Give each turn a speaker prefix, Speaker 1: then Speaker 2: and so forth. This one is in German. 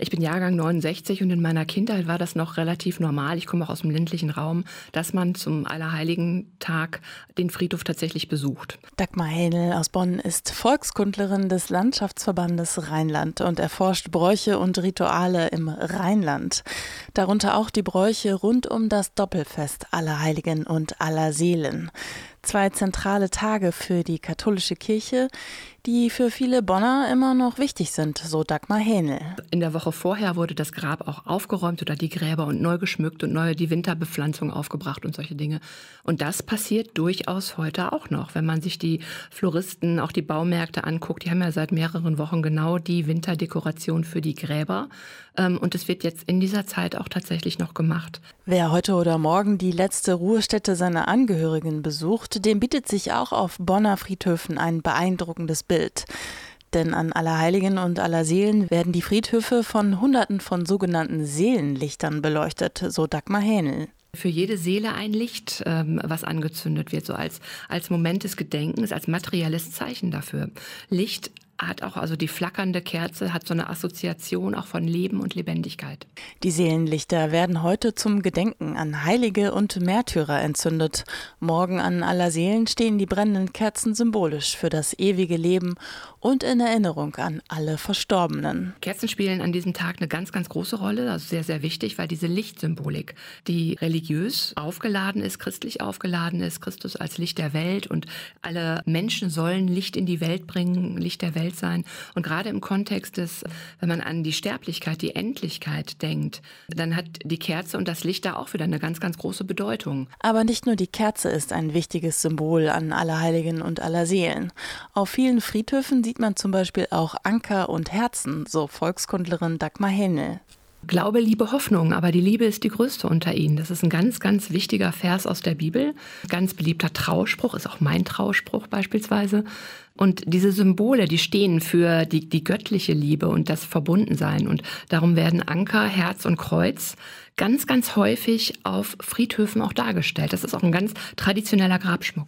Speaker 1: Ich bin Jahrgang 69 und in meiner Kindheit war das noch relativ normal. Ich komme auch aus dem ländlichen Raum, dass man zum Allerheiligen Tag den Friedhof tatsächlich besucht.
Speaker 2: Dagmar Hähnel aus Bonn ist Volkskundlerin des Landschaftsverbandes Rheinland und erforscht Bräuche und Rituale im Rheinland. Darunter auch die Bräuche rund um das Doppelfest Allerheiligen und Allerseelen zwei zentrale Tage für die katholische Kirche, die für viele Bonner immer noch wichtig sind, so Dagmar Hähnel.
Speaker 1: In der Woche vorher wurde das Grab auch aufgeräumt oder die Gräber und neu geschmückt und neue die Winterbepflanzung aufgebracht und solche Dinge. Und das passiert durchaus heute auch noch, wenn man sich die Floristen, auch die Baumärkte anguckt. Die haben ja seit mehreren Wochen genau die Winterdekoration für die Gräber. Ähm, und es wird jetzt in dieser Zeit auch tatsächlich noch gemacht.
Speaker 2: Wer heute oder morgen die letzte Ruhestätte seiner Angehörigen besucht, dem bietet sich auch auf Bonner Friedhöfen ein beeindruckendes Bild. Denn an Allerheiligen und Allerseelen werden die Friedhöfe von Hunderten von sogenannten Seelenlichtern beleuchtet, so Dagmar Hähnel
Speaker 1: für jede Seele ein Licht, ähm, was angezündet wird, so als, als Moment des Gedenkens, als materielles Zeichen dafür. Licht hat auch, also die flackernde Kerze hat so eine Assoziation auch von Leben und Lebendigkeit.
Speaker 2: Die Seelenlichter werden heute zum Gedenken an Heilige und Märtyrer entzündet. Morgen an aller Seelen stehen die brennenden Kerzen symbolisch für das ewige Leben und in Erinnerung an alle Verstorbenen.
Speaker 1: Kerzen spielen an diesem Tag eine ganz, ganz große Rolle, also sehr, sehr wichtig, weil diese Lichtsymbolik, die religiös aufgeladen ist, christlich aufgeladen ist, Christus als Licht der Welt und alle Menschen sollen Licht in die Welt bringen, Licht der Welt Welt sein. Und gerade im Kontext des, wenn man an die Sterblichkeit, die Endlichkeit denkt, dann hat die Kerze und das Licht da auch wieder eine ganz, ganz große Bedeutung.
Speaker 2: Aber nicht nur die Kerze ist ein wichtiges Symbol an Allerheiligen und Allerseelen. Auf vielen Friedhöfen sieht man zum Beispiel auch Anker und Herzen, so Volkskundlerin Dagmar Hennel.
Speaker 1: Glaube, Liebe, Hoffnung, aber die Liebe ist die größte unter ihnen. Das ist ein ganz, ganz wichtiger Vers aus der Bibel. Ganz beliebter Trauspruch, ist auch mein Trauspruch beispielsweise. Und diese Symbole, die stehen für die, die göttliche Liebe und das Verbundensein. Und darum werden Anker, Herz und Kreuz ganz, ganz häufig auf Friedhöfen auch dargestellt. Das ist auch ein ganz traditioneller Grabschmuck.